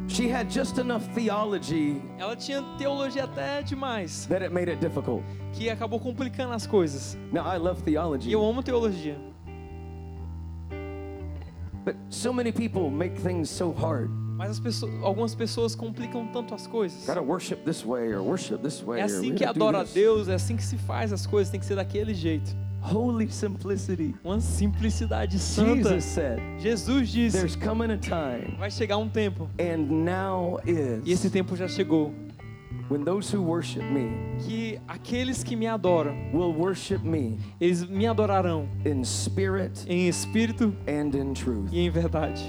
She had just enough theology Ela tinha teologia até demais, that it made it difficult. que acabou complicando as coisas. Now, I love E theology, eu amo teologia. but so many people make things so hard. Mas as pessoas, algumas pessoas complicam tanto as coisas. Gotta worship this way or worship this way. É or assim que gotta do adora a this. Deus, é assim que se faz as coisas, tem que ser daquele jeito. Holy simplicity. Uma simplicidade santa. Jesus said, Jesus disse: There's coming a time, vai chegar um tempo, and now e esse is, tempo já chegou, when those who worship me que aqueles que me adoram, will worship me eles me adorarão in spirit em espírito and in truth. e em verdade,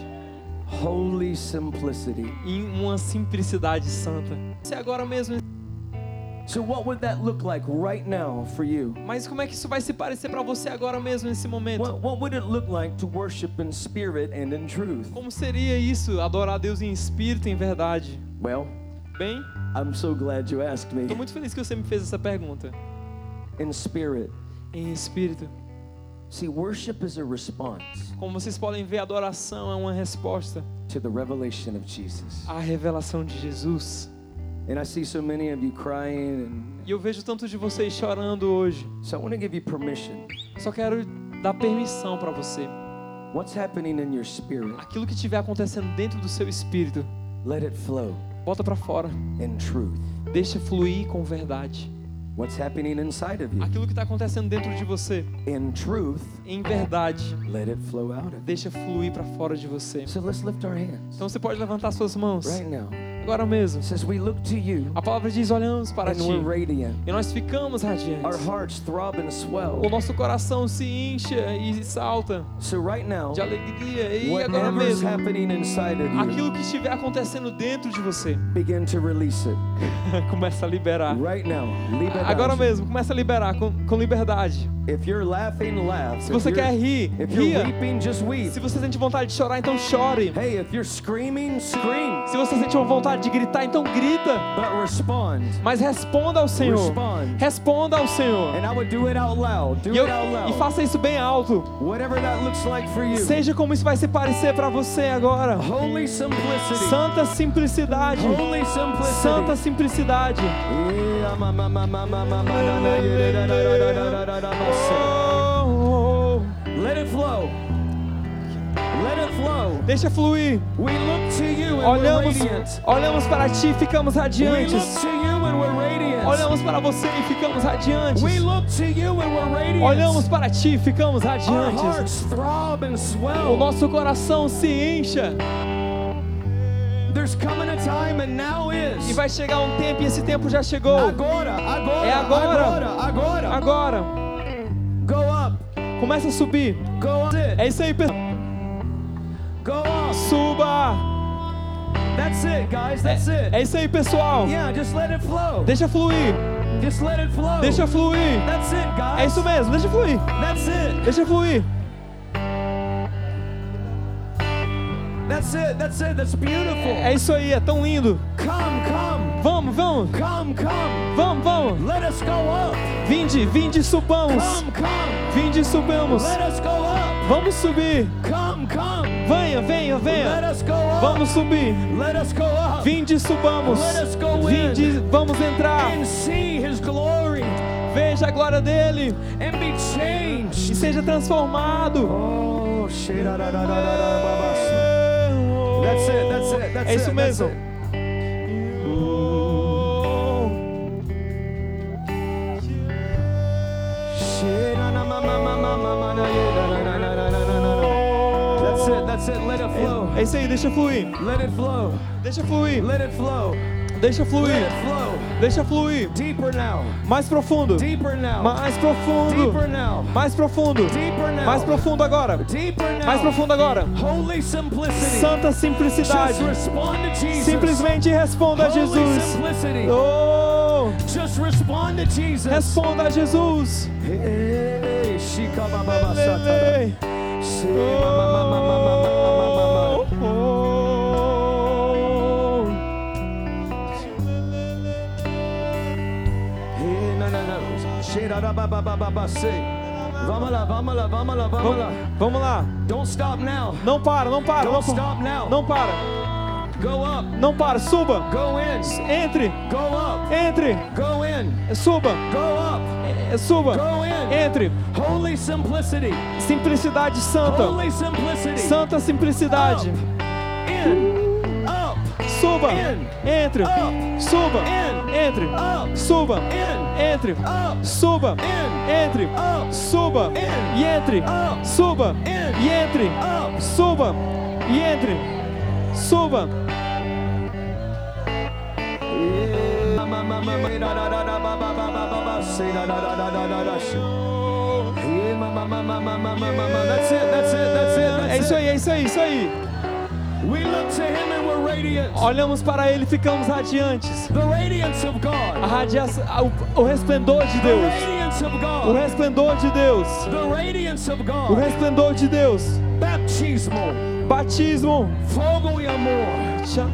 Holy simplicity. em uma simplicidade santa. Se agora mesmo, So, what would that look like right now for you? mas como é que isso vai se parecer para você agora mesmo nesse momento? What, what would it look like to worship in spirit and in truth? Como seria isso, adorar a Deus em espírito e em verdade? Well, Bem, I'm so glad you asked me. estou muito feliz que você me fez essa pergunta. In spirit. Em espírito. See, worship is a response Como vocês podem ver, a adoração é uma resposta to the revelation of Jesus. à revelação de Jesus. E eu vejo tanto de vocês chorando hoje. so I want to give you permission. Só quero dar permissão para você. What's happening in your spirit? Aquilo que estiver acontecendo dentro do seu espírito, Let it flow bota para fora. in truth. Deixa fluir com verdade. What's happening inside of you? Aquilo que está acontecendo dentro de você, In truth, em verdade, let it flow out deixa fluir para fora de você. So let's lift our hands Então você pode levantar suas mãos right now. Agora mesmo. Says we look to you A palavra diz: olhamos para and ti we're radiant. e nós ficamos Our radiantes. hearts throb and O swell. nosso coração se incha e salta So right now, de alegria. E agora mesmo, happening inside of you, aquilo que estiver acontecendo dentro de você, begin to release it. começa a liberar. Right now, liberdade. Agora mesmo, começa a liberar com, com liberdade. Laughing, laugh. Se você quer rir, ria. weeping, just weep. Se você sente vontade de chorar, então chore. Hey, scream. Se você sente vontade de gritar, então grita. Mas responda ao Senhor. Respond. Responda ao Senhor. E, eu- e faça isso bem alto. Like. Seja como isso vai se parecer para você agora. Simplicity. Santa simplicidade. Simplicity. Santa simplicidade. Yeah, Deixa fluir. Olhamos, olhamos para ti e ficamos radiantes. Olhamos para você e ficamos radiantes. Olhamos para ti e ficamos radiantes. O nosso coração se incha. E vai chegar um tempo e esse tempo já chegou. Agora, agora, é agora, agora, agora. agora começa a subir. go up, É isso aí, pessoal. Suba. That's it, guys. That's it. É isso aí, pessoal. Yeah, just let it flow. Deixa fluir. Just let it flow. Deixa fluir. That's it, guys. É isso mesmo, deixa fluir. That's it. Deixa fluir. That's it. That's it. That's beautiful. É isso aí, é tão lindo. Come, come, Vamos, vamos. come, come. Vamos, vamos. Let us go up. Vinde, vinde, subamos. Come, come. Vinde, subamos. Let us go up. Vamos subir. Come, come. Venha, venha, Let venha. us go up. Vamos subir. Let us go up. Vinde, subamos. Let us go Vinde, in vamos entrar. and see His glory Veja a glória dele and be changed. e seja transformado. Oh. That's it. That's it. That's É isso it. Mesmo. É isso aí, deixa fluir. Let it flow. Deixa fluir. Let it flow. Deixa Let fluir. it flow. Deixa fluir. Deeper now. Mais profundo. Deeper now. Mais profundo. Deeper now. Mais profundo. Deeper now. Mais profundo agora. Deeper now. Mais profundo agora. Holy simplicity. Santa Just simplicidade. respond to Jesus. Simplesmente responda a Holy Jesus. simplicity. Oh, Just respond to Jesus. responda a Jesus. Hey, shika ba ba Vamos lá, vamos lá, vamos lá, vamos lá. Vamos, lá. Don't stop now. Não para, não para. Don't stop now. não para. Go up. Não para. Suba. Go in. Entre. Go up. Entre. Go in. Suba. Go up. Suba. Go in. Entre. Holy simplicity. Simplicidade santa. Holy simplicity. Santa simplicidade. In suba, entre, suba, entre, suba, entre, suba, entre, suba e entre, suba e entre, suba e entre, suba. É isso aí, é isso aí, é isso aí. Olhamos para ele e ficamos radiantes. A radiação, o, resplendor de Deus. O resplendor de Deus. O resplendor de Deus. Baptismal. Batismo. Fogo e amor. Cha-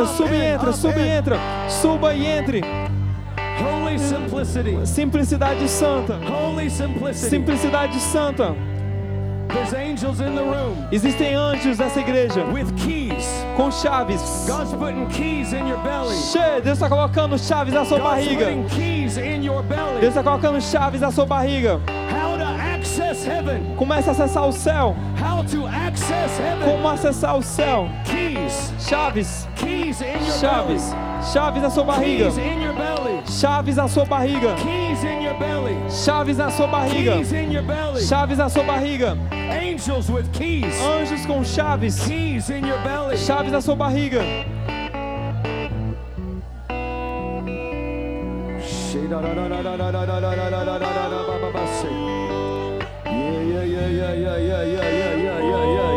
entra, suba e entra, suba e entra, suba e entre. Holy simplicity. Simplicidade santa, Holy simplicity. simplicidade santa. There's angels in the room Existem anjos nessa igreja with keys. com chaves. God's putting keys in your belly. Che, Deus está colocando chaves na sua God's barriga. putting keys in your belly. Deus está colocando chaves na sua barriga. How to access heaven. Comece a acessar o céu. How to access. Como acessar o céu? Chaves, chaves, chaves na sua barriga. Chaves na sua barriga. Chaves na sua barriga. Chaves na sua barriga. Angels with keys. Anjos com chaves. Chaves na sua barriga. Yeah, yeah, yeah, yeah, yeah, yeah, yeah, yeah, yeah, yeah.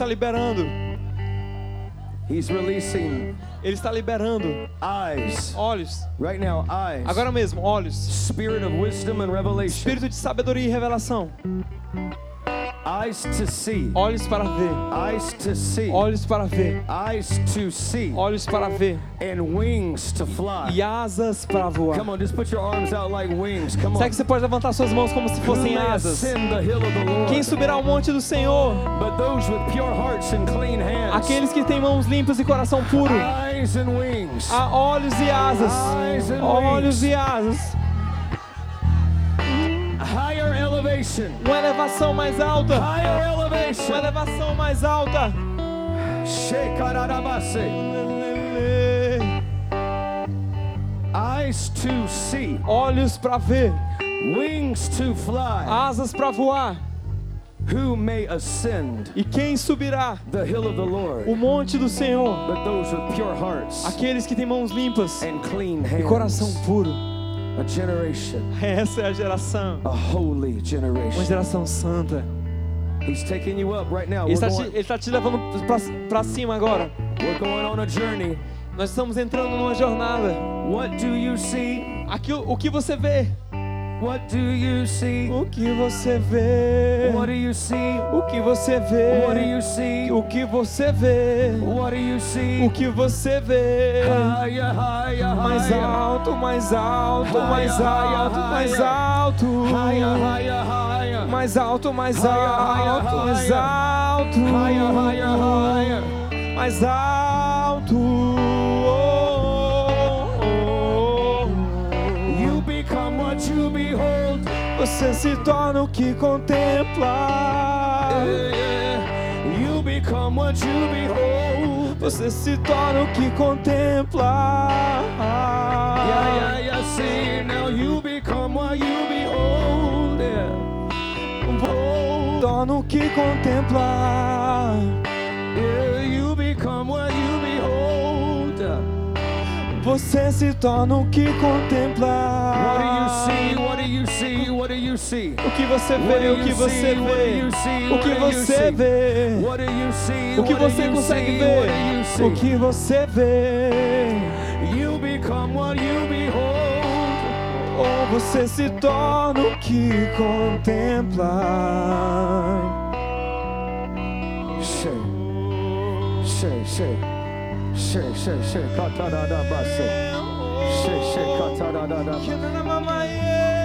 Está liberando. He's releasing Ele está liberando eyes. olhos. Right now, eyes. Agora mesmo, olhos. Spirit of wisdom and revelation. Espírito de sabedoria e revelação. Eyes to see. Olhos para ver. Eyes to see. Olhos para ver. Eyes to see. Olhos para ver. And wings to fly. E asas para voar. Come on, just put your arms out like wings. Come Será on. que você pode levantar suas mãos como se fossem asas? ascend the hill of the Lord? Quem subirá ao monte do Senhor? But those with pure hearts and clean hands. Aqueles que têm mãos limpas e coração puro. Eyes and wings. Há olhos e asas. Eyes and Olhos wings. e asas. Elevation. Uma elevação mais alta. Higher Uma elevation. elevação mais alta. Eyes to see. Olhos para ver. Wings to fly. Asas para voar. Who may ascend E quem subirá the hill of the Lord? o monte do Senhor? But those with pure hearts Aqueles que têm mãos limpas and clean e coração hands. puro. Essa é a geração. Uma geração santa. Ele está te, ele está te levando para cima agora. Nós estamos entrando numa jornada. Aquilo, o que você vê? What do you see? O que você vê? What do you see? O que você vê? What do you see? O que você vê? What do you see? O que você vê? Higher, higher, Mais alto, mais alto, mais alto, mais alto. Higher, higher, higher. Mais alto, mais alto, mais alto, Higher, higher, higher. mais alto. Você se torna o que contempla. You become what you behold. Você se torna o que contempla. Yeah, yeah, yeah. See, now you become what you behold. Yeah. Torna o que contempla. Yeah, Você se torna o que contempla. What do you see? What do you see? What do you see? O que você vê, o que você vê, o que você vê, What do you see? o que você consegue ver, o que você vê. You become what you behold. Ou você se torna o que contempla. Shay, shay, shay, She, she, she, kata da da basi. She, she, kata da da da.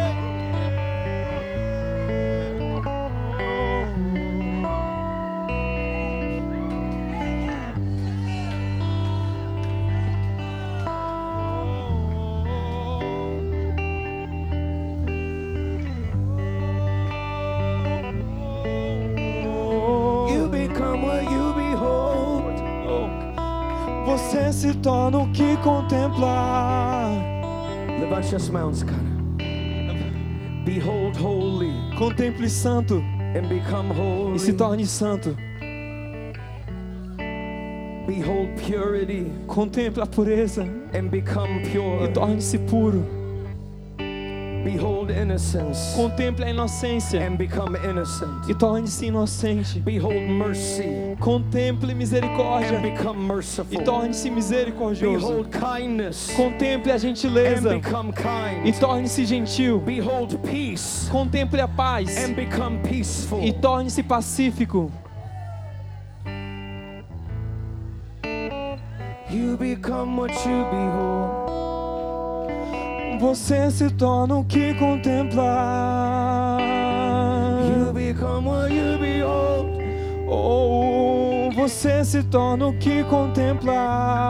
O que contempla. Levante as mãos, cara. Behold holy Contemple santo and become holy. e se torne santo. Behold purity Contemple a pureza and become e pure. torne-se puro. Behold innocence Contemple a inocência and become innocent. e torne-se inocente. Behold mercy Contemple misericórdia and become e merciful. torne-se misericordioso. Behold kindness Contemple a and gentileza become e kind. torne-se gentil. Behold peace Contemple a paz and become peaceful. e torne-se pacífico. You become what you behold. Você se torna o que contemplar. You become what you behold. Oh, você se torna o que contemplar.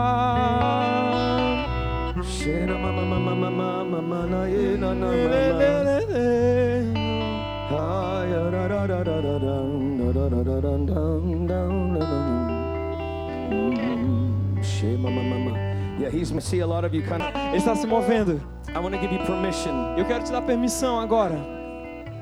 Yeah, he's see a lot of you kind of. Ele está se movendo. I want to give you permission. Eu quero te dar permissão agora.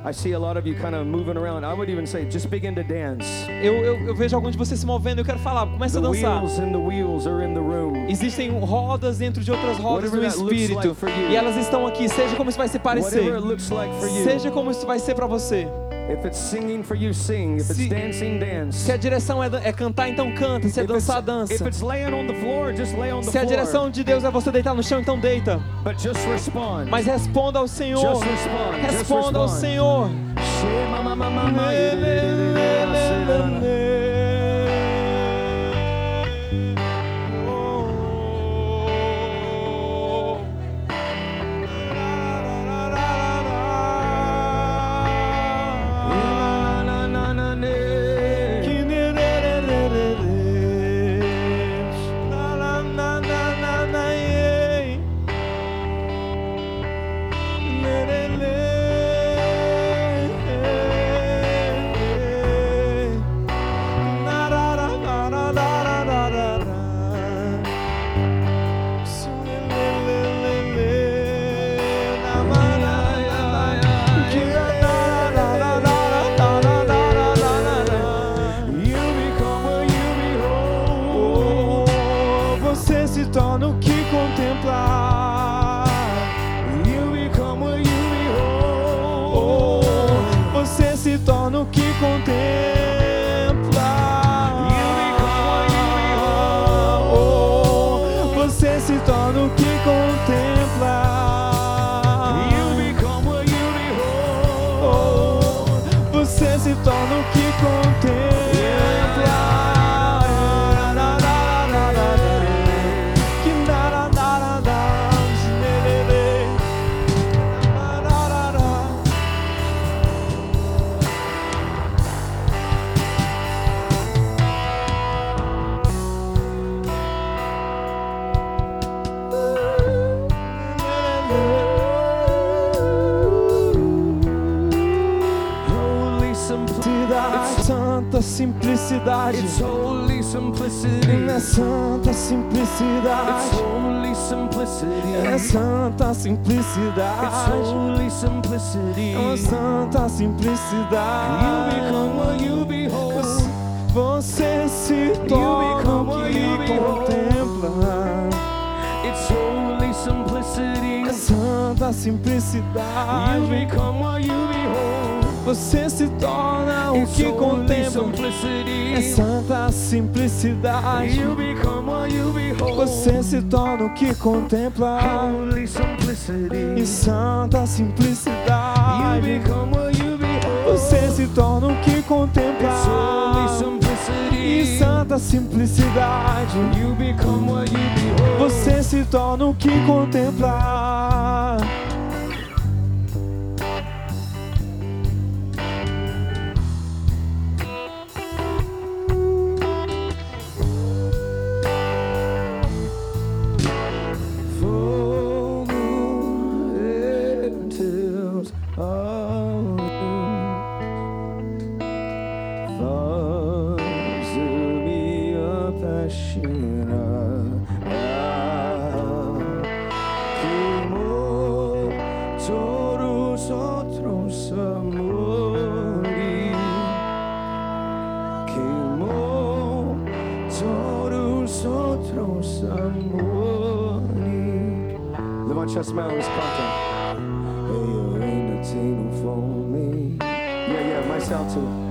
I see a lot of you kind of moving around. I would even say, just begin to dance. Eu, eu, eu vejo alguns de vocês se movendo. Eu quero falar. Comece The a dançar. wheels and the wheels are in the room. Existem rodas dentro de outras rodas Whatever do that looks Espírito. like for you. E elas estão aqui. Seja como isso vai se parecer. Whatever it looks like for you. Seja como isso vai ser para você. Se, dancing, dance. se a direção é, é, cantar, então canta. Se é if dançar, dança. Floor, se a direção de Deus é você deitar no chão, então deita. Mas responda ao Senhor. Just respond, responda just ao Senhor. Simplicidade. It's holy simplicity. É santa It's simplicidade. holy simplicity. É santa It's simplicidade. holy simplicity. É santa You simplicidade. become what you behold. Você se torna o que you contempla. It's holy simplicity. É santa You simplicidade. become what you behold. Você se torna o que contempla. É santa simplicidade. Você se torna o que contempla. E santa simplicidade. Você se torna o que contempla. E santa simplicidade. Você se torna o que contempla. Levante as mãos, canta. Eu ainda tenho fome. Yeah, yeah, mais alto.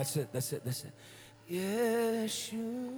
That's it, that's it, that's it. Yeshua.